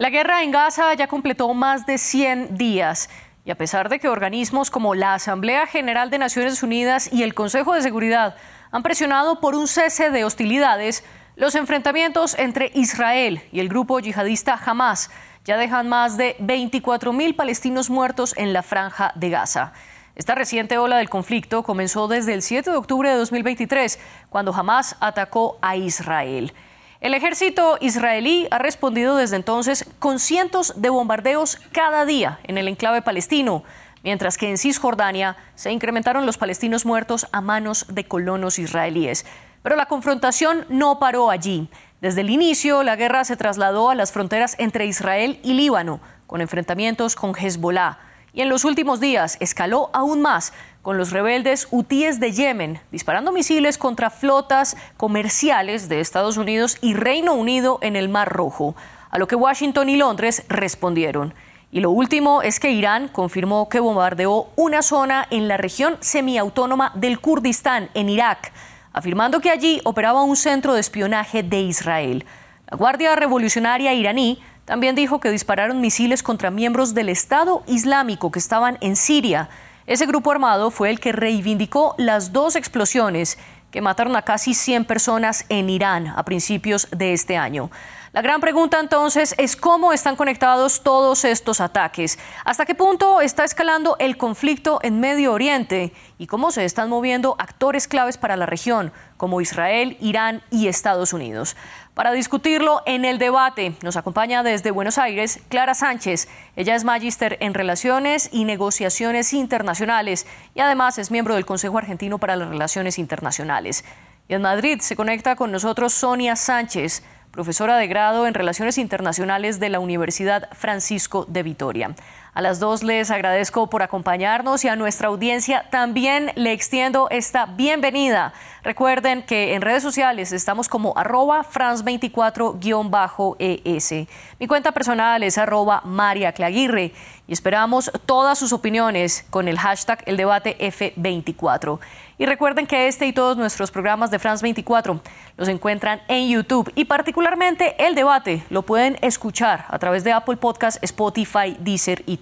La guerra en Gaza ya completó más de 100 días y a pesar de que organismos como la Asamblea General de Naciones Unidas y el Consejo de Seguridad han presionado por un cese de hostilidades, los enfrentamientos entre Israel y el grupo yihadista Hamas ya dejan más de 24.000 palestinos muertos en la franja de Gaza. Esta reciente ola del conflicto comenzó desde el 7 de octubre de 2023, cuando Hamas atacó a Israel. El ejército israelí ha respondido desde entonces con cientos de bombardeos cada día en el enclave palestino, mientras que en Cisjordania se incrementaron los palestinos muertos a manos de colonos israelíes. Pero la confrontación no paró allí. Desde el inicio, la guerra se trasladó a las fronteras entre Israel y Líbano, con enfrentamientos con Hezbollah. Y en los últimos días escaló aún más con los rebeldes hutíes de Yemen, disparando misiles contra flotas comerciales de Estados Unidos y Reino Unido en el Mar Rojo, a lo que Washington y Londres respondieron. Y lo último es que Irán confirmó que bombardeó una zona en la región semiautónoma del Kurdistán, en Irak, afirmando que allí operaba un centro de espionaje de Israel. La Guardia Revolucionaria iraní también dijo que dispararon misiles contra miembros del Estado Islámico que estaban en Siria ese grupo armado fue el que reivindicó las dos explosiones que mataron a casi 100 personas en Irán a principios de este año. La gran pregunta entonces es cómo están conectados todos estos ataques, hasta qué punto está escalando el conflicto en Medio Oriente y cómo se están moviendo actores claves para la región, como Israel, Irán y Estados Unidos. Para discutirlo en el debate nos acompaña desde Buenos Aires Clara Sánchez. Ella es magíster en Relaciones y Negociaciones Internacionales y además es miembro del Consejo Argentino para las Relaciones Internacionales. Y en Madrid se conecta con nosotros Sonia Sánchez, profesora de grado en Relaciones Internacionales de la Universidad Francisco de Vitoria. A las dos les agradezco por acompañarnos y a nuestra audiencia también le extiendo esta bienvenida. Recuerden que en redes sociales estamos como arroba france24-es. Mi cuenta personal es arroba María Claguirre y esperamos todas sus opiniones con el hashtag el debate F24. Y recuerden que este y todos nuestros programas de France 24 los encuentran en YouTube y particularmente el debate lo pueden escuchar a través de Apple Podcast, Spotify, Deezer y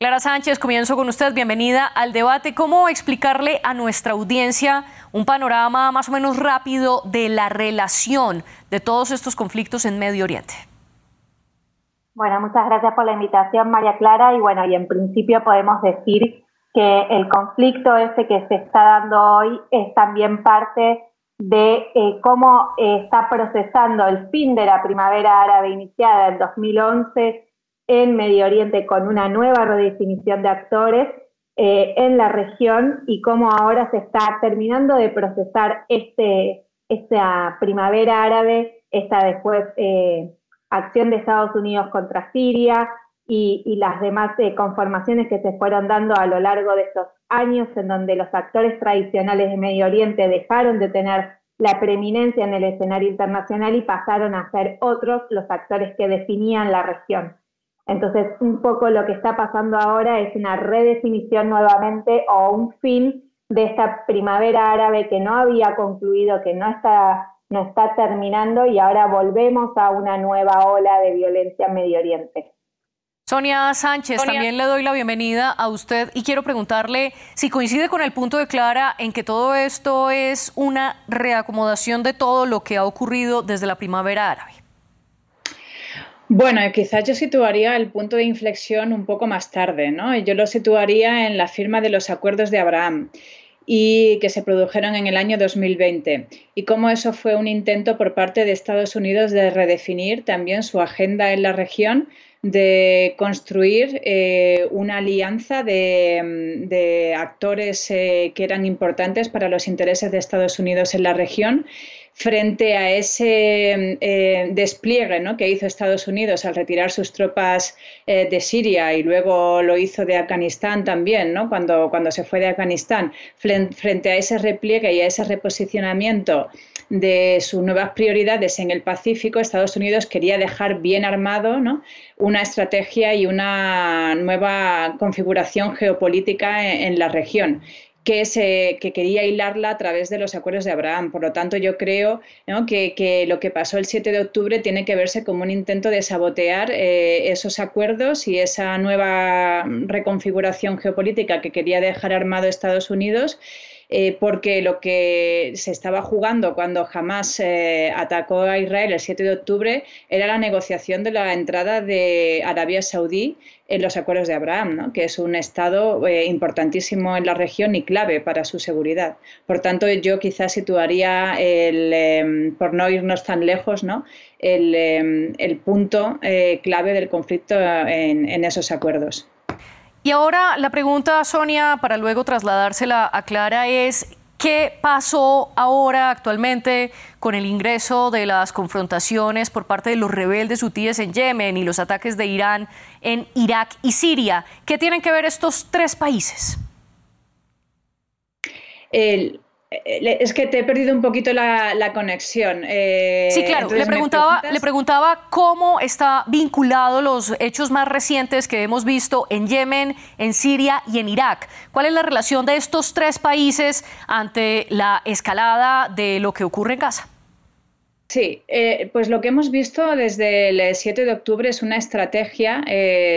Clara Sánchez, comienzo con usted. Bienvenida al debate. ¿Cómo explicarle a nuestra audiencia un panorama más o menos rápido de la relación de todos estos conflictos en Medio Oriente? Bueno, muchas gracias por la invitación, María Clara. Y bueno, y en principio podemos decir que el conflicto ese que se está dando hoy es también parte de eh, cómo está procesando el fin de la primavera árabe iniciada en 2011 en Medio Oriente con una nueva redefinición de actores eh, en la región y cómo ahora se está terminando de procesar este, esta primavera árabe, esta después acción de Estados Unidos contra Siria y, las demás eh, conformaciones que se fueron dando a lo largo de estos años en donde los actores tradicionales de Medio Oriente dejaron de tener la preeminencia en el escenario internacional y pasaron a ser otros los actores que definían la región. Entonces, un poco lo que está pasando ahora es una redefinición nuevamente o un fin de esta primavera árabe que no había concluido, que no está no está terminando y ahora volvemos a una nueva ola de violencia en Medio Oriente. Sonia Sánchez, también le doy la bienvenida a usted y quiero preguntarle si coincide con el punto de Clara en que todo esto es una reacomodación de todo lo que ha ocurrido desde la primavera árabe. Bueno, quizás yo situaría el punto de inflexión un poco más tarde, ¿no? Yo lo situaría en la firma de los acuerdos de Abraham y que se produjeron en el año 2020 y cómo eso fue un intento por parte de Estados Unidos de redefinir también su agenda en la región de construir eh, una alianza de, actores eh, que eran importantes para los intereses de Estados Unidos en la región frente a ese eh, despliegue que hizo Estados Unidos al retirar sus tropas eh, de Siria y luego lo hizo de Afganistán también, ¿no? cuando, cuando se fue de Afganistán, frente a ese repliegue y a ese reposicionamiento de sus nuevas prioridades en el Pacífico, Estados Unidos quería dejar bien armado una estrategia y una nueva configuración geopolítica en la región que, se, que quería hilarla a través de los acuerdos de Abraham. Por lo tanto, yo creo que, lo que pasó el 7 de octubre tiene que verse como un intento de sabotear eh, esos acuerdos y esa nueva reconfiguración geopolítica que quería dejar armado Estados Unidos eh, porque lo que se estaba jugando cuando Hamas eh, atacó a Israel el 7 de octubre era la negociación de la entrada de Arabia Saudí en los acuerdos de Abraham, que es un estado eh, importantísimo en la región y clave para su seguridad. Por tanto, yo quizás situaría, el, em, por no irnos tan lejos, ¿no? el, em, punto clave del conflicto en esos acuerdos. Y ahora la pregunta, Sonia, para luego trasladársela a Clara, es ¿qué pasó ahora actualmente con el ingreso de las confrontaciones por parte de los rebeldes hutíes en Yemen y los ataques de Irán en Irak y Siria? ¿Qué tienen que ver estos tres países? El, es que te he perdido un poquito la, conexión. Eh, sí, claro. Le preguntaba, le preguntaba cómo está vinculado los hechos más recientes que hemos visto en Yemen, en Siria y en Irak. ¿Cuál es la relación de estos tres países ante la escalada de lo que ocurre en Gaza? Sí, eh, pues lo que hemos visto desde el 7 de octubre es una estrategia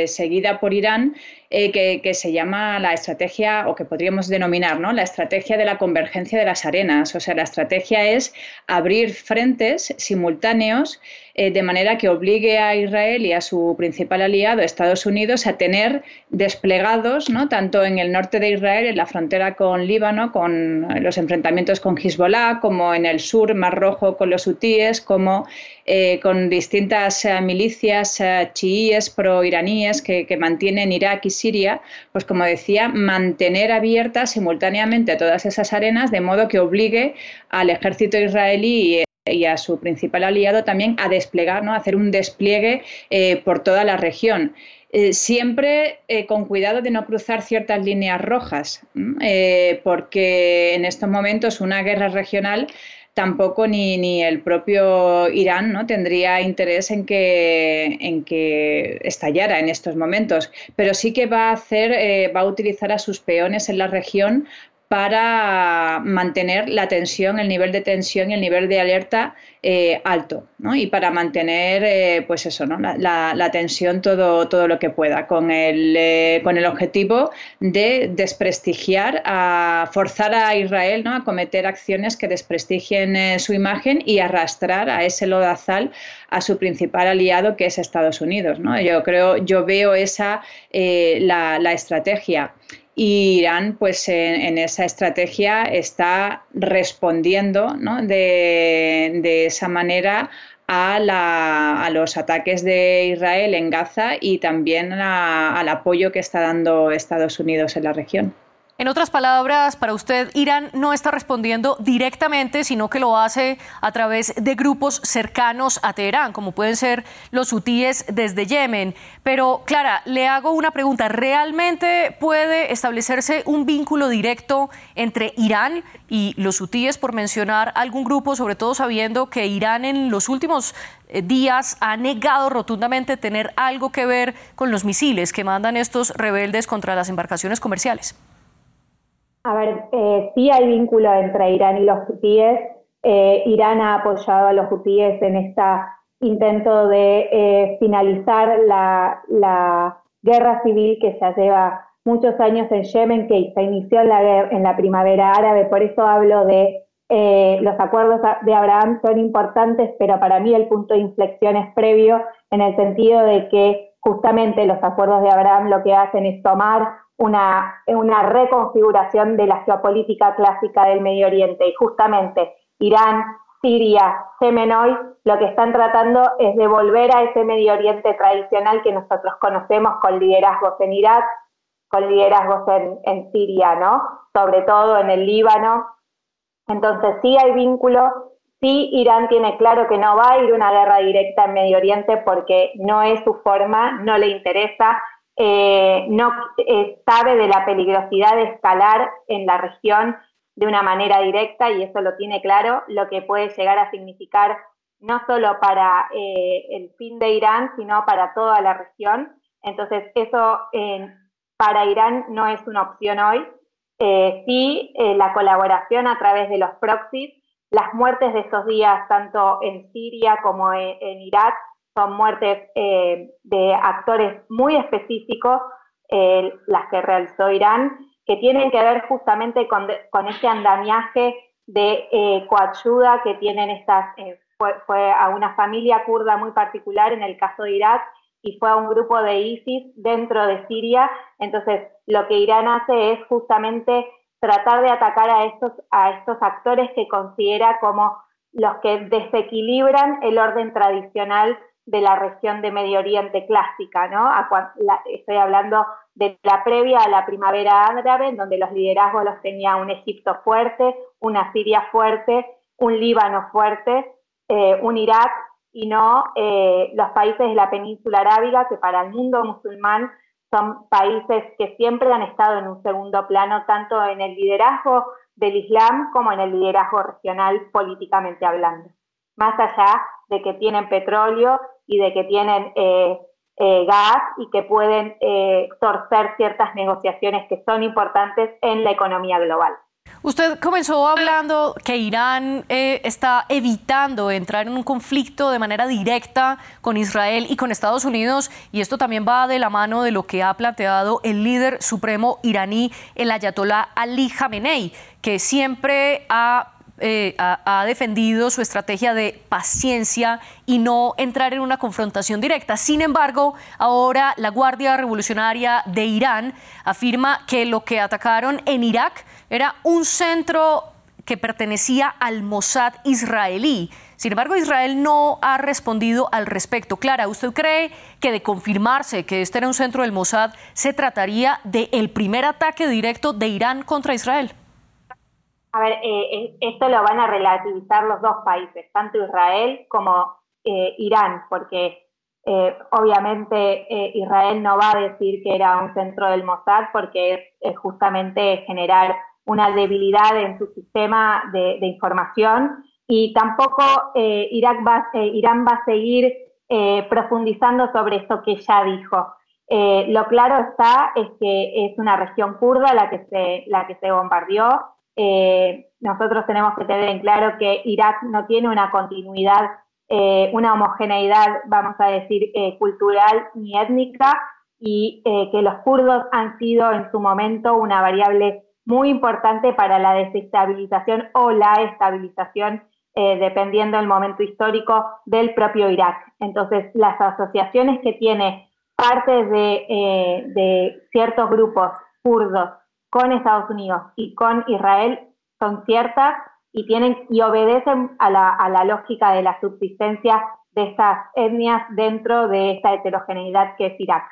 seguida por Irán eh, que, se llama la estrategia, o que podríamos denominar, ¿no? La estrategia de la convergencia de las arenas. O sea, la estrategia es abrir frentes simultáneos eh, de manera que obligue a Israel y a su principal aliado, Estados Unidos, a tener desplegados, ¿no? tanto en el norte de Israel, en la frontera con Líbano, con los enfrentamientos con Hezbollah, como en el sur, Mar Rojo, con los hutíes, como eh, con distintas milicias chiíes pro-iraníes que, que mantienen Irak y Siria, pues como decía, mantener abiertas simultáneamente todas esas arenas de modo que obligue al ejército israelí y a su principal aliado también a desplegar, ¿no? a hacer un despliegue eh, por toda la región. Eh, siempre eh, con cuidado de no cruzar ciertas líneas rojas, porque en estos momentos una guerra regional tampoco ni, ni el propio Irán ¿no? tendría interés en que, en que estallara en estos momentos, pero sí que va a hacer, eh, va a utilizar a sus peones en la región para mantener la tensión, el nivel de tensión y el nivel de alerta eh, alto, ¿no? Y para mantener, eh, pues eso, ¿no? La, tensión todo, todo lo que pueda, con el, eh, con el objetivo de desprestigiar, a forzar a Israel, ¿no? A cometer acciones que desprestigien su imagen y arrastrar a ese lodazal a su principal aliado, que es Estados Unidos, ¿no? Yo creo, yo veo esa la, la estrategia. Y Irán, pues en, esa estrategia está respondiendo de, esa manera a, los ataques de Israel en Gaza y también al apoyo que está dando Estados Unidos en la región. En otras palabras, para usted, Irán no está respondiendo directamente, sino que lo hace a través de grupos cercanos a Teherán, como pueden ser los hutíes desde Yemen. Pero, Clara, le hago una pregunta. ¿Realmente puede establecerse un vínculo directo entre Irán y los hutíes, por mencionar algún grupo, sobre todo sabiendo que Irán en los últimos eh, días ha negado rotundamente tener algo que ver con los misiles que mandan estos rebeldes contra las embarcaciones comerciales? A ver, eh, sí hay vínculo entre Irán y los hutíes. Eh, Irán ha apoyado a los hutíes en este intento de eh, finalizar la, guerra civil que ya lleva muchos años en Yemen, que se inició en la, en la primavera árabe. Por eso hablo de los acuerdos de Abraham son importantes, pero para mí el punto de inflexión es previo en el sentido de que justamente los acuerdos de Abraham lo que hacen es tomar una, una reconfiguración de la geopolítica clásica del Medio Oriente. Y justamente Irán, Siria, Yemen hoy, lo que están tratando es de volver a ese Medio Oriente tradicional que nosotros conocemos con liderazgos en Irak, con liderazgos en, en Siria, ¿no? Sobre todo en el Líbano. Entonces sí hay vínculo, sí Irán tiene claro que no va a ir una guerra directa en Medio Oriente porque no es su forma, no le interesa, eh, no eh, sabe de la peligrosidad de escalar en la región de una manera directa y eso lo tiene claro, lo que puede llegar a significar no solo para eh, el fin de Irán, sino para toda la región. Entonces, eso para Irán no es una opción hoy. sí la colaboración a través de los proxies, las muertes de estos días, tanto en Siria como en, Irak, son muertes de actores muy específicos, las que realizó Irán, que tienen que ver justamente con, con ese andamiaje de eh, que tienen estas, eh, fue, a una familia kurda muy particular en el caso de Irak y fue a un grupo de ISIS dentro de Siria. Entonces, lo que Irán hace es justamente tratar de atacar a estos, a estos actores que considera como los que desequilibran el orden tradicional de la región de Medio Oriente clásica, ¿no? estoy hablando de la previa a la primavera árabe, en donde los liderazgos los tenía un Egipto fuerte, una Siria fuerte, un Líbano fuerte, eh, un Irak y no eh, los países de la península arábiga, que para el mundo musulmán son países que siempre han estado en un segundo plano, tanto en el liderazgo del Islam como en el liderazgo regional políticamente hablando. Más allá de que tienen petróleo y de que tienen eh, eh, gas y que pueden eh, torcer ciertas negociaciones que son importantes en la economía global. Usted comenzó hablando que Irán está evitando entrar en un conflicto de manera directa con Israel y con Estados Unidos, y esto también va de la mano de lo que ha planteado el líder supremo iraní, el ayatolá Ali Khamenei, que siempre ha eh, ha, defendido su estrategia de paciencia y no entrar en una confrontación directa. Sin embargo, ahora la Guardia Revolucionaria de Irán afirma que lo que atacaron en Irak era un centro que pertenecía al Mossad israelí. Sin embargo, Israel no ha respondido al respecto. Clara, ¿usted cree que de confirmarse que este era un centro del Mossad, se trataría del primer ataque directo de Irán contra Israel? A ver, eh, eh, esto lo van a relativizar los dos países, tanto Israel como eh, Irán, porque obviamente Israel no va a decir que era un centro del Mossad porque es, justamente generar una debilidad en su sistema de, información y tampoco va, Irán va a seguir profundizando sobre esto que ya dijo. lo claro está es que es una región kurda la que se, la que se bombardeó, eh, nosotros tenemos que tener en claro que Irak no tiene una continuidad, eh, una homogeneidad, vamos a decir, eh, cultural ni étnica, y que los kurdos han sido en su momento una variable muy importante para la desestabilización o la estabilización, dependiendo del momento histórico del propio Irak. Entonces, las asociaciones que tiene partes de, de ciertos grupos kurdos con Estados Unidos y con Israel son ciertas y tienen y obedecen a la, a la lógica de la subsistencia de estas etnias dentro de esta heterogeneidad que es Irak.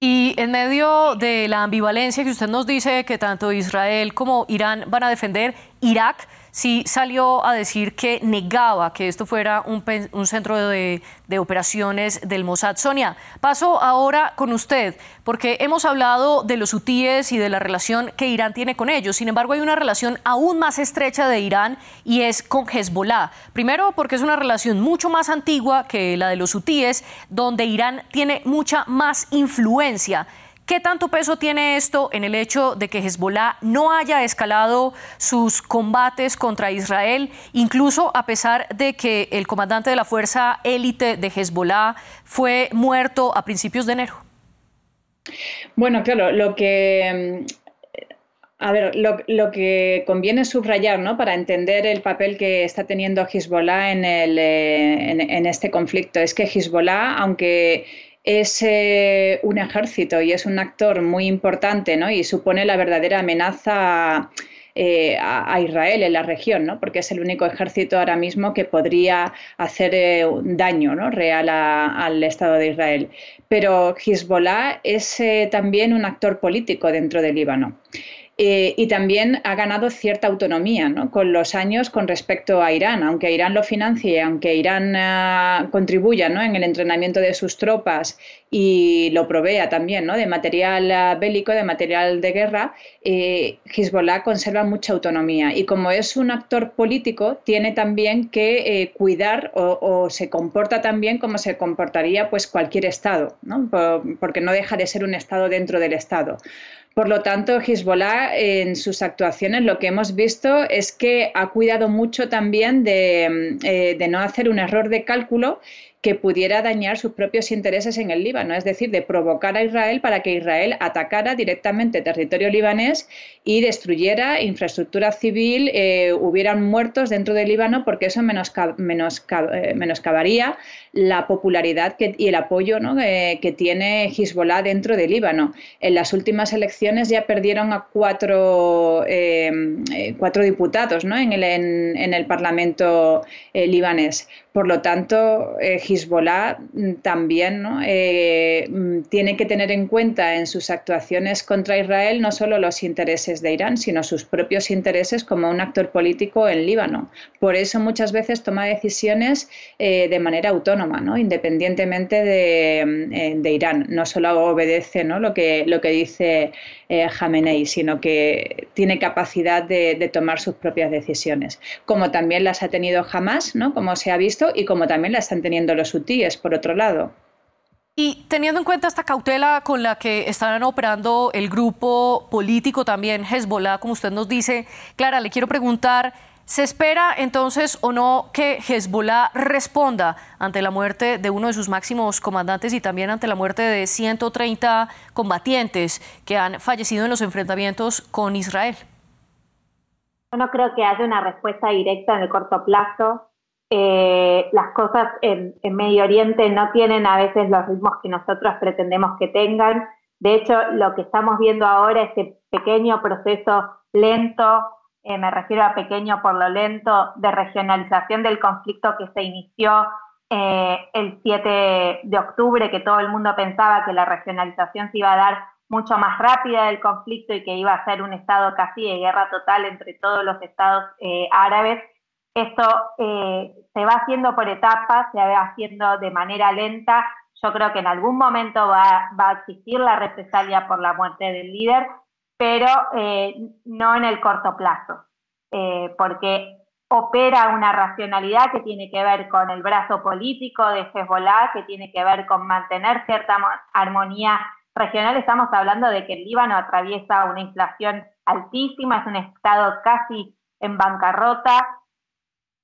Y en medio de la ambivalencia que usted nos dice que tanto Israel como Irán van a defender, Irak sí salió a decir que negaba que esto fuera un, centro de, operaciones del Mossad. Sonia, paso ahora con usted, porque hemos hablado de los hutíes y de la relación que Irán tiene con ellos. Sin embargo, hay una relación aún más estrecha de Irán y es con Hezbollah. Primero, porque es una relación mucho más antigua que la de los hutíes, donde Irán tiene mucha más influencia. ¿Qué tanto peso tiene esto en el hecho de que Hezbollah no haya escalado sus combates contra Israel, incluso a pesar de que el comandante de la fuerza élite de Hezbollah fue muerto a principios de enero? Bueno, claro, lo que a ver, lo, que conviene subrayar ¿no? para entender el papel que está teniendo Hezbollah en, el, eh, en, este conflicto es que Hezbollah, aunque es eh, un ejército y es un actor muy importante ¿no? y supone la verdadera amenaza eh, a, Israel en la región, ¿no? porque es el único ejército ahora mismo que podría hacer eh, daño ¿no? real al Estado de Israel. Pero Hezbollah es también un actor político dentro del Líbano. Eh, y también ha ganado cierta autonomía con los años con respecto a Irán, aunque Irán lo financie, aunque Irán eh, contribuya en el entrenamiento de sus tropas y lo provea también de material eh, bélico, de material de guerra, Hezbollah conserva mucha autonomía. Y como es un actor político, tiene también que cuidar o, se comporta también como se comportaría pues cualquier Estado, porque no deja de ser un Estado dentro del Estado. Por lo tanto, Hezbollah en sus actuaciones lo que hemos visto es que ha cuidado mucho también de, eh, de no hacer un error de cálculo que pudiera dañar sus propios intereses en el Líbano, es decir, de provocar a Israel para que Israel atacara directamente territorio libanés y destruyera infraestructura civil, eh, hubieran muertos dentro del Líbano, porque eso eh, menoscabaría la popularidad y el apoyo que tiene Hezbollah dentro del Líbano. En las últimas elecciones ya perdieron a cuatro, eh, cuatro diputados en, el, en, el Parlamento libanés. Por lo tanto, Hezbollah mm, también eh, mm, tiene que tener en cuenta en sus actuaciones contra Israel no solo los intereses de Irán, sino sus propios intereses como un actor político en Líbano. Por eso muchas veces toma decisiones eh, de manera autónoma, ¿no? independientemente de, mm, eh, Irán. No solo obedece lo, que, lo que dice Jamenei, sino que tiene capacidad de, de, tomar sus propias decisiones, como también las ha tenido Hamas, ¿no? como se ha visto, y como también las están teniendo los los por otro lado. Y teniendo en cuenta esta cautela con la que están operando el grupo político también Hezbollah, como usted nos dice, Clara, le quiero preguntar, ¿se espera entonces o no que Hezbollah responda ante la muerte de uno de sus máximos comandantes y también ante la muerte de 130 combatientes que han fallecido en los enfrentamientos con Israel? Yo no creo que haya una respuesta directa en el corto plazo. Eh, las cosas en, Medio Oriente no tienen a veces los ritmos que nosotros pretendemos que tengan. De hecho, lo que estamos viendo ahora, este pequeño proceso lento, eh, me refiero a pequeño por lo lento, de regionalización del conflicto que se inició eh, el 7 de octubre, que todo el mundo pensaba que la regionalización se iba a dar mucho más rápida del conflicto y que iba a ser un estado casi de guerra total entre todos los estados árabes esto eh, se va haciendo por etapas, se va haciendo de manera lenta. Yo creo que en algún momento va, a existir la represalia por la muerte del líder, pero eh, no en el corto plazo, eh, porque opera una racionalidad que tiene que ver con el brazo político de Hezbollah, que tiene que ver con mantener cierta armonía regional. Estamos hablando de que el Líbano atraviesa una inflación altísima, es un estado casi en bancarrota,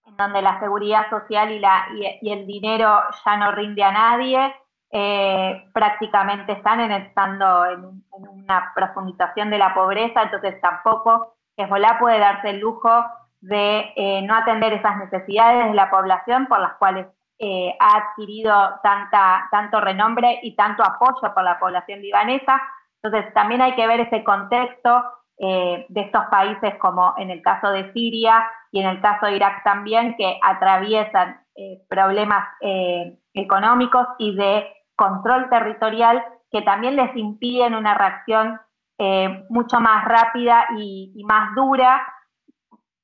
en donde la seguridad social y, la, y, el dinero ya no rinde a nadie, eh, prácticamente están en, estando en, una profundización de la pobreza, entonces tampoco Hezbollah puede darse el lujo de eh, no atender esas necesidades de la población por las cuales eh, ha adquirido tanta, tanto renombre y tanto apoyo por la población libanesa. Entonces también hay que ver ese contexto de estos países como en el caso de Siria, y en el caso de Irak también, que atraviesan eh, problemas eh, económicos y de control territorial que también les impiden una reacción eh, mucho más rápida y, más dura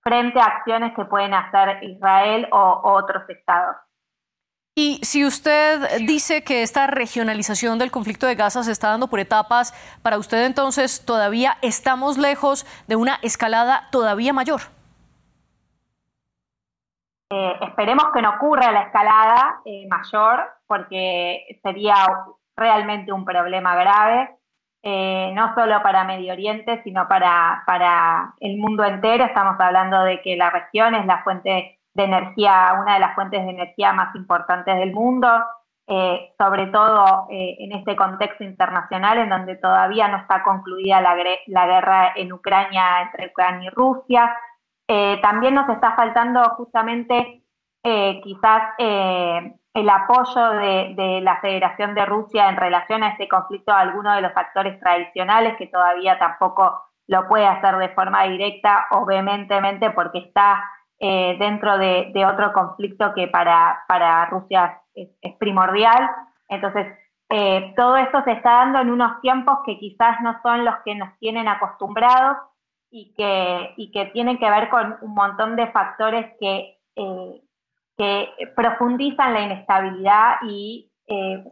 frente a acciones que pueden hacer Israel o, otros estados. Y si usted dice que esta regionalización del conflicto de Gaza se está dando por etapas, para usted entonces todavía estamos lejos de una escalada todavía mayor. Eh, esperemos que no ocurra la escalada eh, mayor, porque sería realmente un problema grave, eh, no solo para Medio Oriente, sino para, para el mundo entero. Estamos hablando de que la región es la fuente de energía, una de las fuentes de energía más importantes del mundo, sobre todo en este contexto internacional en donde todavía no está concluida la, la guerra en Ucrania entre Ucrania y Rusia, eh, también nos está faltando justamente eh, quizás eh, el apoyo de, la Federación de Rusia en relación a este conflicto a algunos de los actores tradicionales que todavía tampoco lo puede hacer de forma directa o vehementemente porque está dentro de, otro conflicto que para, para Rusia es, primordial. Entonces, todo esto se está dando en unos tiempos que quizás no son los que nos tienen acostumbrados y que, y que tienen que ver con un montón de factores que, eh, que profundizan la inestabilidad y eh,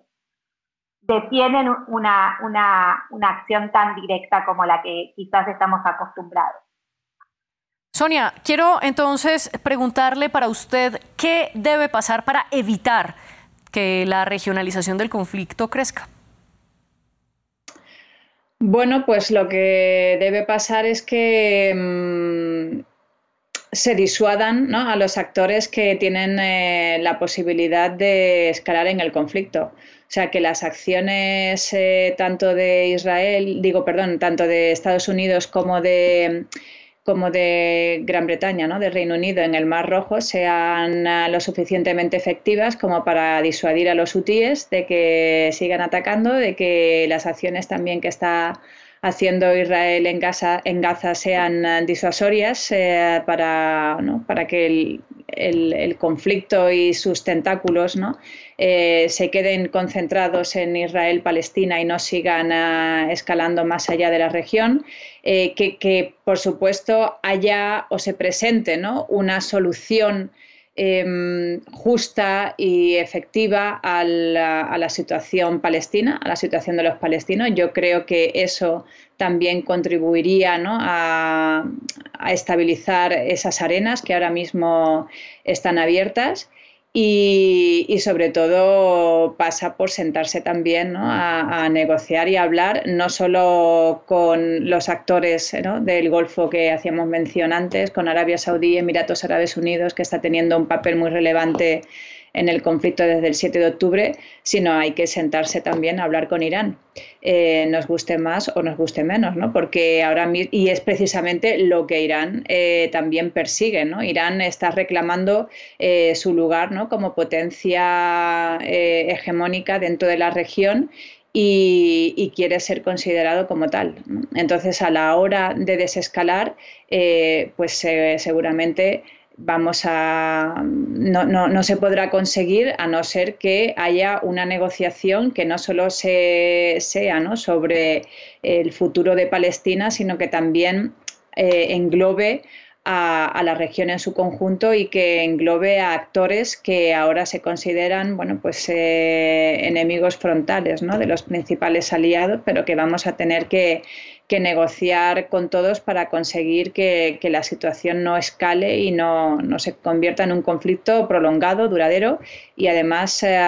detienen una, una, una acción tan directa como la que quizás estamos acostumbrados. Sonia, quiero entonces preguntarle para usted qué debe pasar para evitar que la regionalización del conflicto crezca. Bueno, pues lo que debe pasar es que mm, se disuadan a los actores que tienen eh, la posibilidad de escalar en el conflicto. O sea, que las acciones eh, tanto de Israel, digo, perdón, tanto de Estados Unidos como de como de Gran Bretaña, ¿no? del Reino Unido en el Mar Rojo sean ah, lo suficientemente efectivas como para disuadir a los hutíes de que sigan atacando, de que las acciones también que está haciendo Israel en Gaza, en Gaza sean ah, disuasorias eh, para, para que el, el, conflicto y sus tentáculos ¿no? Eh, se queden concentrados en Israel-Palestina y no sigan ah, escalando más allá de la región, eh, que, por supuesto haya o se presente una solución em, justa y efectiva a la, situación palestina, a la situación de los palestinos. Yo creo que eso también contribuiría a, estabilizar esas arenas que ahora mismo están abiertas. Y, sobre todo pasa por sentarse también a, negociar y hablar no solo con los actores del Golfo que hacíamos mención antes, con Arabia Saudí, Emiratos Árabes Unidos, que está teniendo un papel muy relevante en el conflicto desde el 7 de octubre, sino hay que sentarse también a hablar con Irán, eh, nos guste más o nos guste menos, ¿no? Porque ahora y es precisamente lo que Irán eh, también persigue, ¿no? Irán está reclamando eh, su lugar ¿no? como potencia hegemónica dentro de la región y, quiere ser considerado como tal. Entonces, a la hora de desescalar, pues seguramente vamos a no, no, no, se podrá conseguir a no ser que haya una negociación que no solo se, sea ¿no? sobre el futuro de Palestina, sino que también eh, englobe a, la región en su conjunto y que englobe a actores que ahora se consideran bueno, pues, eh, enemigos frontales ¿no? de los principales aliados, pero que vamos a tener que, negociar con todos para conseguir que, la situación no escale y no, se convierta en un conflicto prolongado, duradero y además eh,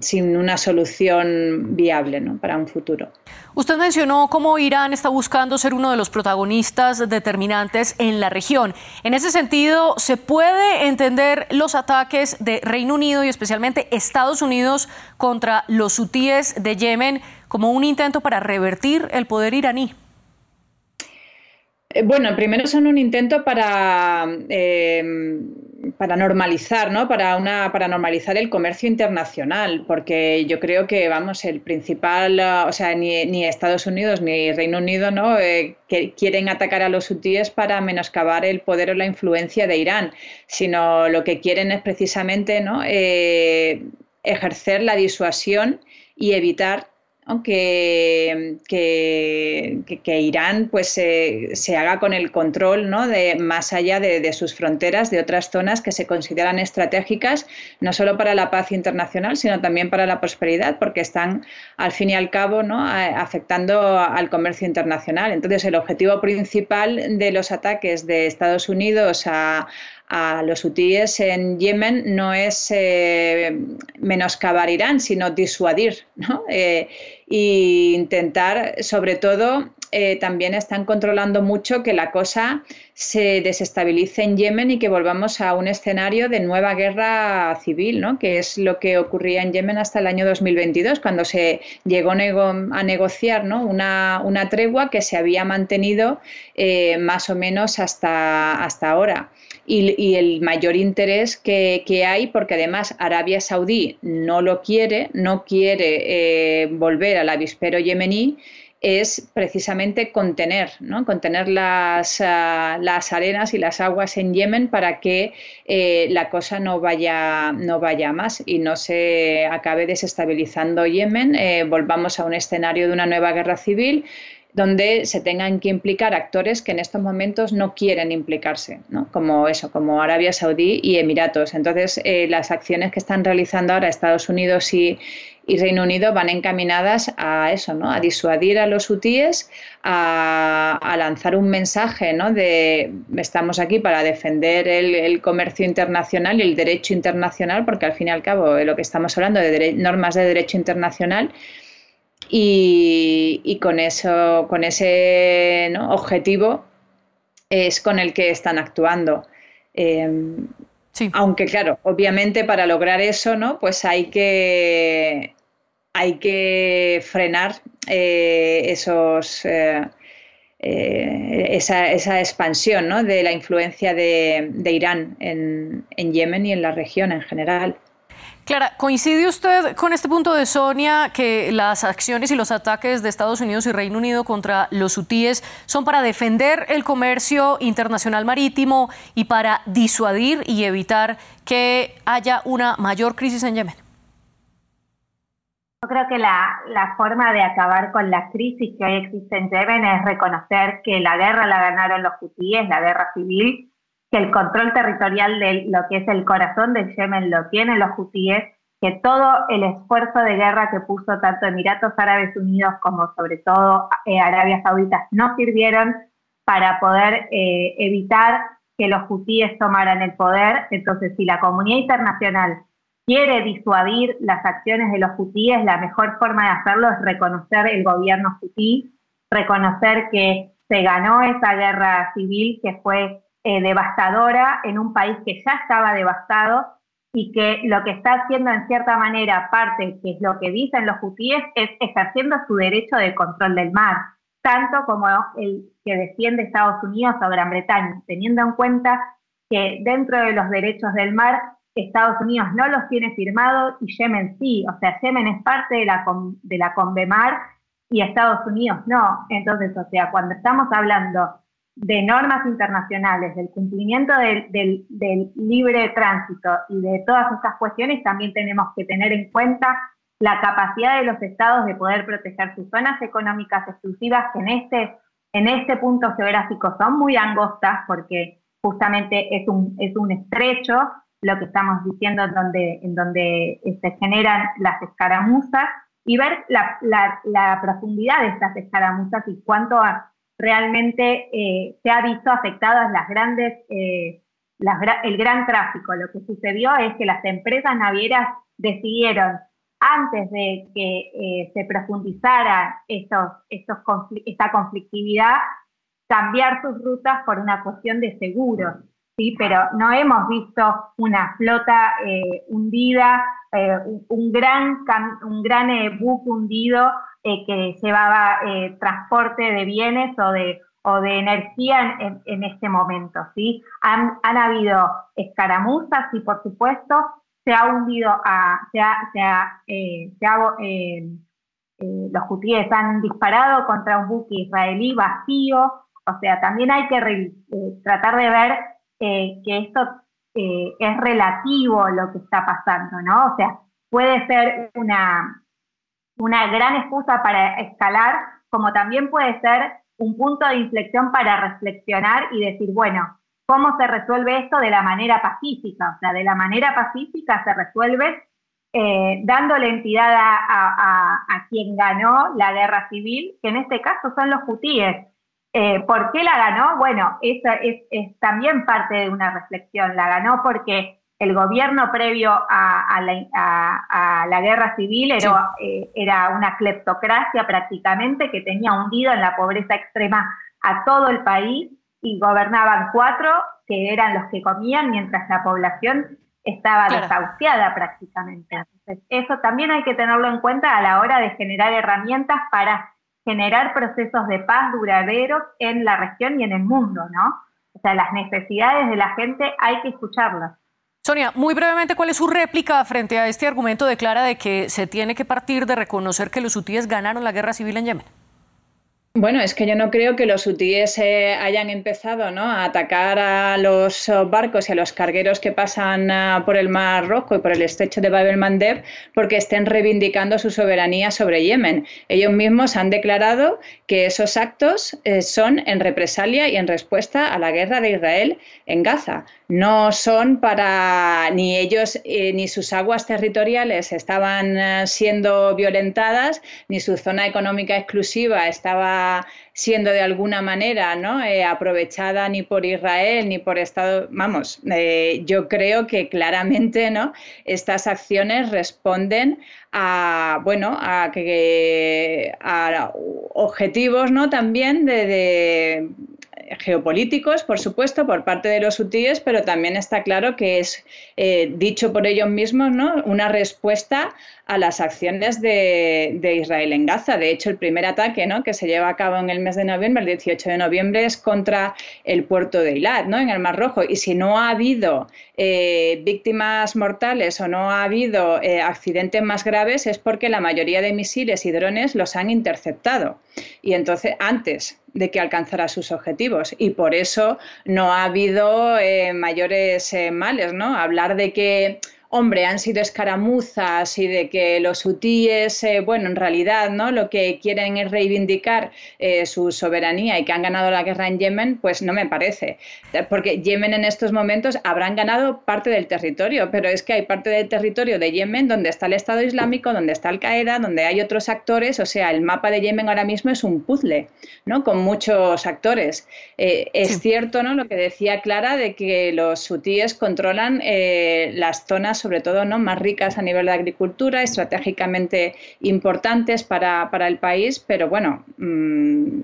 sin una solución viable para un futuro. Usted mencionó cómo Irán está buscando ser uno de los protagonistas determinantes en la región. En ese sentido, ¿se puede entender los ataques de Reino Unido y especialmente Estados Unidos contra los hutíes de Yemen como un intento para revertir el poder iraní? Eh, bueno, primero son un intento para, eh, para normalizar, ¿no? Para, una, para normalizar el comercio internacional, porque yo creo que, vamos, el principal, o sea, ni, Estados Unidos ni Reino Unido, ¿no? Eh, que quieren atacar a los hutíes para menoscabar el poder o la influencia de Irán, sino lo que quieren es precisamente, ¿no? ejercer la disuasión y evitar que, que, Irán pues, se haga con el control ¿no? de, más allá de, sus fronteras, de otras zonas que se consideran estratégicas, no solo para la paz internacional, sino también para la prosperidad, porque están, al fin y al cabo, ¿no? afectando al comercio internacional. Entonces, el objetivo principal de los ataques de Estados Unidos a, a los hutíes en Yemen no es eh, menoscabar Irán, sino disuadir ¿no? e intentar, sobre todo, eh, también están controlando mucho que la cosa se desestabilice en Yemen y que volvamos a un escenario de nueva guerra civil, ¿no? que es lo que ocurría en Yemen hasta el año 2022, cuando se llegó a negociar ¿no? una, una, tregua que se había mantenido eh, más o menos hasta, hasta ahora y, el mayor interés que, hay, porque además Arabia Saudí no lo quiere, no quiere eh, volver al avispero yemení, es precisamente contener, ¿no? contener las, ah, las, arenas y las aguas en Yemen para que eh, la cosa no vaya, no vaya más y no se acabe desestabilizando Yemen, eh, volvamos a un escenario de una nueva guerra civil donde se tengan que implicar actores que en estos momentos no quieren implicarse, ¿no? como eso, como Arabia Saudí y Emiratos. Entonces, eh, las acciones que están realizando ahora Estados Unidos y, Reino Unido van encaminadas a eso, ¿no? a disuadir a los hutíes, a, lanzar un mensaje ¿no? de estamos aquí para defender el, comercio internacional y el derecho internacional, porque al fin y al cabo lo que estamos hablando de normas de derecho internacional y, con, eso, con ese objetivo es con el que están actuando. Em, aunque claro, obviamente para lograr eso, ¿no? Pues hay que hay que frenar eh, esos eh, eh, esa, esa, expansión ¿no? de la influencia de, Irán en, en Yemen y en la región en general. Clara, ¿coincide usted con este punto de Sonia que las acciones y los ataques de Estados Unidos y Reino Unido contra los hutíes son para defender el comercio internacional marítimo y para disuadir y evitar que haya una mayor crisis en Yemen? Yo creo que la, forma de acabar con la crisis que hoy existe en Yemen es reconocer que la guerra la ganaron los hutíes, la guerra civil, que el control territorial de lo que es el corazón del Yemen lo tienen los hutíes, que todo el esfuerzo de guerra que puso tanto Emiratos Árabes Unidos como sobre todo eh, Arabia Saudita no sirvieron para poder eh, evitar que los hutíes tomaran el poder. Entonces, si la comunidad internacional quiere disuadir las acciones de los hutíes, la mejor forma de hacerlo es reconocer el gobierno hutí, reconocer que se ganó esa guerra civil que fue eh, devastadora en un país que ya estaba devastado y que lo que está haciendo en cierta manera parte, que es lo que dicen los hutíes, es ejerciendo su derecho de control del mar, tanto como el que defiende Estados Unidos o Gran Bretaña, teniendo en cuenta que dentro de los derechos del mar Estados Unidos no los tiene firmados y Yemen sí, o sea, Yemen es parte de la, de la Convemar y Estados Unidos no. Entonces, o sea, cuando estamos hablando de normas internacionales, del cumplimiento del, libre tránsito y de todas estas cuestiones, también tenemos que tener en cuenta la capacidad de los estados de poder proteger sus zonas económicas exclusivas, que en este, en este punto geográfico son muy angostas, porque justamente es un, es un estrecho lo que estamos diciendo en donde, en donde se generan las escaramuzas, y ver la, la profundidad de estas escaramuzas y cuánto realmente eh, se ha visto afectadas las grandes, eh, el gran tráfico. Lo que sucedió es que las empresas navieras decidieron, antes de que eh, se profundizara estos, esta conflictividad, cambiar sus rutas por una cuestión de seguro. ¿Sí? Pero no hemos visto una flota hundida, un, gran, un gran buque hundido eh, que llevaba eh, transporte de bienes o de, o de energía en, este momento. ¿sí? Han, han, habido escaramuzas y, por supuesto, se ha hundido, a, se ha, se ha, eh, los hutíes han disparado contra un buque israelí vacío. O sea, también hay que tratar de ver que esto es relativo lo que está pasando, ¿no? O sea, puede ser una, una gran excusa para escalar, como también puede ser un punto de inflexión para reflexionar y decir, bueno, ¿cómo se resuelve esto de la manera pacífica? O sea, de la manera pacífica se resuelve eh, dándole entidad a, quien ganó la guerra civil, que en este caso son los hutíes. Eh, ¿Por qué la ganó? Bueno, eso es, es también parte de una reflexión. La ganó porque el gobierno previo a, la, guerra civil era, eh, era, una cleptocracia prácticamente que tenía hundido en la pobreza extrema a todo el país y gobernaban cuatro que eran los que comían mientras la población estaba desahuciada prácticamente. Entonces, eso también hay que tenerlo en cuenta a la hora de generar herramientas para generar procesos de paz duraderos en la región y en el mundo, ¿no? O sea, las necesidades de la gente hay que escucharlas. Sonia, muy brevemente, ¿cuál es su réplica frente a este argumento de Clara de que se tiene que partir de reconocer que los hutíes ganaron la guerra civil en Yemen? Bueno, es que yo no creo que los hutíes eh, hayan empezado ¿no? a atacar a los oh, barcos y a los cargueros que pasan ah, por el Mar Rojo y por el estrecho de Bab el Mandeb porque estén reivindicando su soberanía sobre Yemen. Ellos mismos han declarado que esos actos eh, son en represalia y en respuesta a la guerra de Israel en Gaza. No son para ni ellos eh, ni sus aguas territoriales estaban siendo violentadas, ni su zona económica exclusiva estaba siendo de alguna manera ¿no? Eh, aprovechada ni por Israel ni por Estados vamos eh, yo creo que claramente no estas acciones responden a bueno a que a objetivos no también de geopolíticos, por supuesto, por parte de los hutíes, pero también está claro que es, eh, dicho por ellos mismos, ¿no? una respuesta a las acciones de, Israel en Gaza. De hecho, el primer ataque ¿no? que se lleva a cabo en el mes de noviembre, el 18 de noviembre, es contra el puerto de Eilat, ¿no? en el Mar Rojo. Y si no ha habido eh, víctimas mortales o no ha habido eh, accidentes más graves, es porque la mayoría de misiles y drones los han interceptado. Y entonces, antes de que alcanzara sus objetivos. Y por eso no ha habido eh, mayores males, ¿no? Hablar de que hombre, han sido escaramuzas y de que los hutíes, eh, bueno, en realidad, ¿no? Lo que quieren es reivindicar eh, su soberanía y que han ganado la guerra en Yemen, pues no me parece. Porque Yemen en estos momentos habrán ganado parte del territorio, pero es que hay parte del territorio de Yemen donde está el Estado Islámico, donde está Al Qaeda, donde hay otros actores, o sea, el mapa de Yemen ahora mismo es un puzzle, ¿no? Con muchos actores. Eh, es cierto, ¿no? Lo que decía Clara de que los hutíes controlan las zonas sobre todo ¿no? más ricas a nivel de agricultura, estratégicamente importantes para, el país, pero bueno, mm,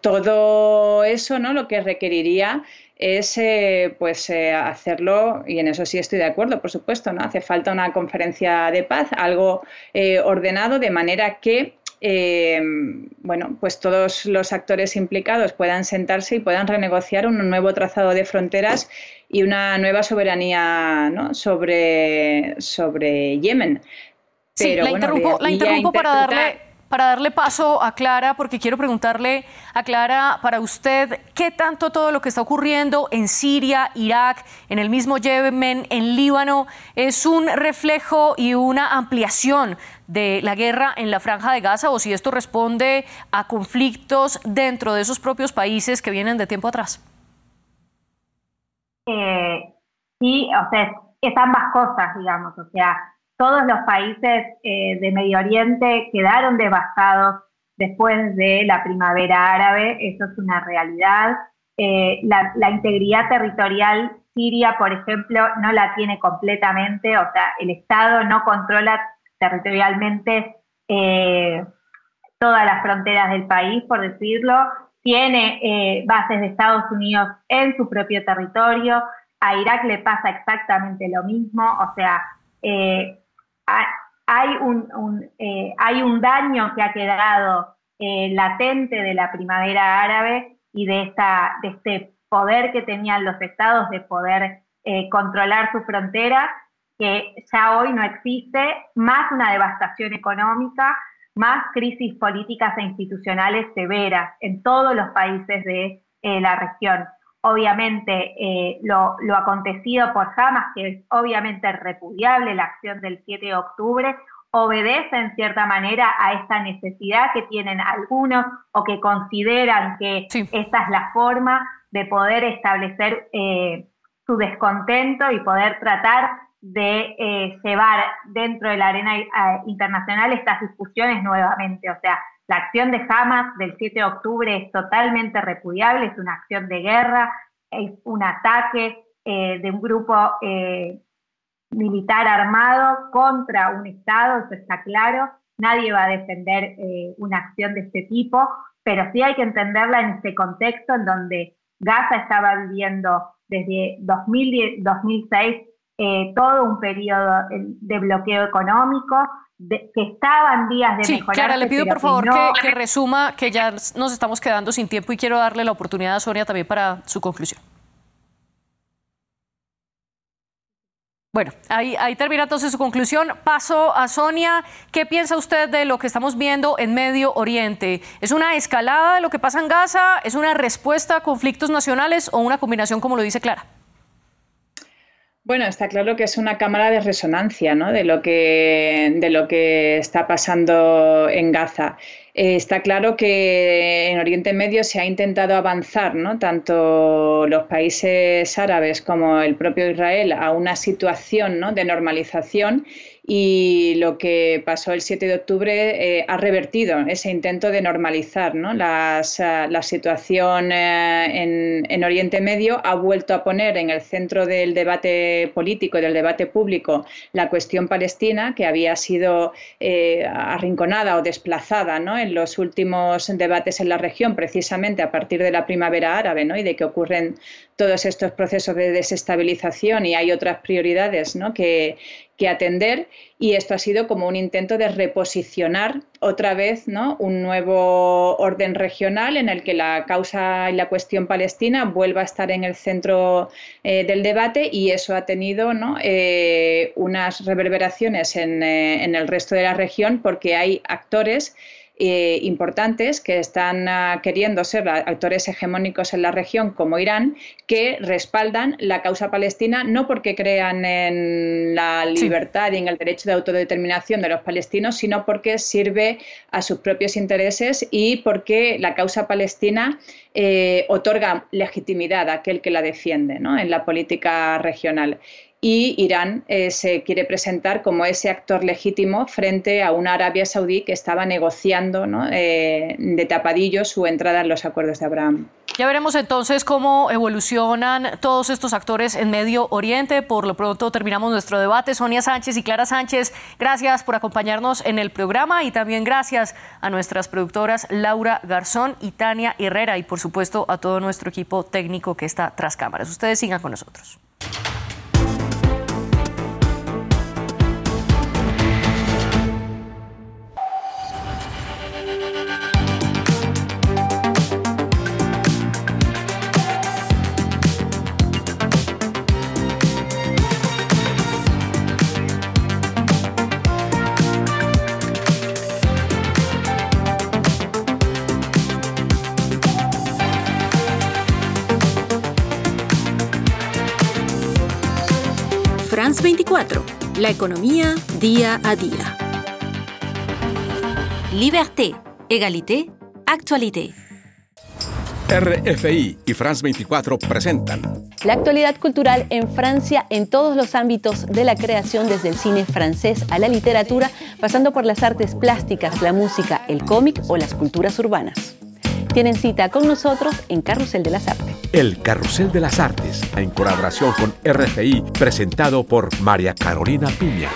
todo eso ¿no? lo que requeriría es eh, pues eh, hacerlo, y en eso sí estoy de acuerdo, por supuesto, ¿no? Hace falta una conferencia de paz, algo eh, ordenado, de manera que bueno, pues todos los actores implicados puedan sentarse y puedan renegociar un nuevo trazado de fronteras y una nueva soberanía sobre, sobre Yemen. sí, la interrumpo, para darle para darle paso a Clara, porque quiero preguntarle a Clara, para usted, ¿qué tanto todo lo que está ocurriendo en Siria, Irak, en el mismo Yemen, en Líbano, es un reflejo y una ampliación de la guerra en la franja de Gaza o si esto responde a conflictos dentro de esos propios países que vienen de tiempo atrás? Eh, sí, o sea, es ambas cosas, digamos, o sea, todos los países eh, de Medio Oriente quedaron devastados después de la primavera árabe, eso es una realidad. Eh, la, integridad territorial siria, por ejemplo, no la tiene completamente, o sea, el Estado no controla territorialmente eh, todas las fronteras del país, por decirlo, tiene bases de Estados Unidos en su propio territorio, a Irak le pasa exactamente lo mismo, o sea, hay un, eh, hay un daño que ha quedado eh, latente de la primavera árabe y de, esta, de este poder que tenían los estados de poder eh, controlar su frontera, que ya hoy no existe, más una devastación económica, más crisis políticas e institucionales severas en todos los países de la región. Obviamente eh, lo, acontecido por Hamas, que es obviamente repudiable la acción del 7 de octubre, obedece en cierta manera a esta necesidad que tienen algunos o que consideran que esta es la forma de poder establecer eh, su descontento y poder tratar de eh, llevar dentro de la arena internacional estas discusiones nuevamente. O sea, la acción de Hamas del 7 de octubre es totalmente repudiable, es una acción de guerra, es un ataque eh, de un grupo eh, militar armado contra un Estado, eso está claro. Nadie va a defender eh, una acción de este tipo, pero sí hay que entenderla en este contexto en donde Gaza estaba viviendo desde 2006 todo un periodo de bloqueo económico, que estaban días de sí, Clara, le pido por favor que, resuma, que ya nos estamos quedando sin tiempo y quiero darle la oportunidad a Sonia también para su conclusión. Bueno, ahí, ahí termina entonces su conclusión. Paso a Sonia. ¿Qué piensa usted de lo que estamos viendo en Medio Oriente? ¿Es una escalada de lo que pasa en Gaza? ¿Es una respuesta a conflictos nacionales o una combinación, como lo dice Clara? Bueno, está claro que es una cámara de resonancia ¿no? de, lo que, de lo que está pasando en Gaza. Eh, está claro que en Oriente Medio se ha intentado avanzar, ¿no? tanto los países árabes como el propio Israel, a una situación ¿no? de normalización y lo que pasó el 7 de octubre eh, ha revertido ese intento de normalizar ¿no? Las, eh, la situación en, en, Oriente Medio, ha vuelto a poner en el centro del debate político y del debate público la cuestión palestina, que había sido arrinconada o desplazada ¿no? en los últimos debates en la región, precisamente a partir de la primavera árabe ¿no? y de que ocurren todos estos procesos de desestabilización y hay otras prioridades que, atender. Y esto ha sido como un intento de reposicionar otra vez un nuevo orden regional en el que la causa y la cuestión palestina vuelva a estar en el centro eh, del debate y eso ha tenido eh, unas reverberaciones en, eh, en el resto de la región porque hay actores eh, importantes que están ah, queriendo ser actores hegemónicos en la región, como Irán, que respaldan la causa palestina no porque crean en la libertad y en el derecho de autodeterminación de los palestinos, sino porque sirve a sus propios intereses y porque la causa palestina eh, otorga legitimidad a aquel que la defiende en la política regional y Irán eh, se quiere presentar como ese actor legítimo frente a una Arabia Saudí que estaba negociando eh, de tapadillo su entrada en los acuerdos de Abraham. Ya veremos entonces cómo evolucionan todos estos actores en Medio Oriente. Por lo pronto terminamos nuestro debate. Sonia Sánchez y Clara Sánchez, gracias por acompañarnos en el programa y también gracias a nuestras productoras Laura Garzón y Tania Herrera y por supuesto a todo nuestro equipo técnico que está tras cámaras. Ustedes sigan con nosotros. 24, la economía día a día. Liberté, égalité, actualité. RFI y France 24 presentan la actualidad cultural en Francia en todos los ámbitos de la creación, desde el cine francés a la literatura, pasando por las artes plásticas, la música, el cómic o las culturas urbanas. Tienen cita con nosotros en Carrusel de las Artes. El Carrusel de las Artes, en colaboración con RFI, presentado por María Carolina Piña.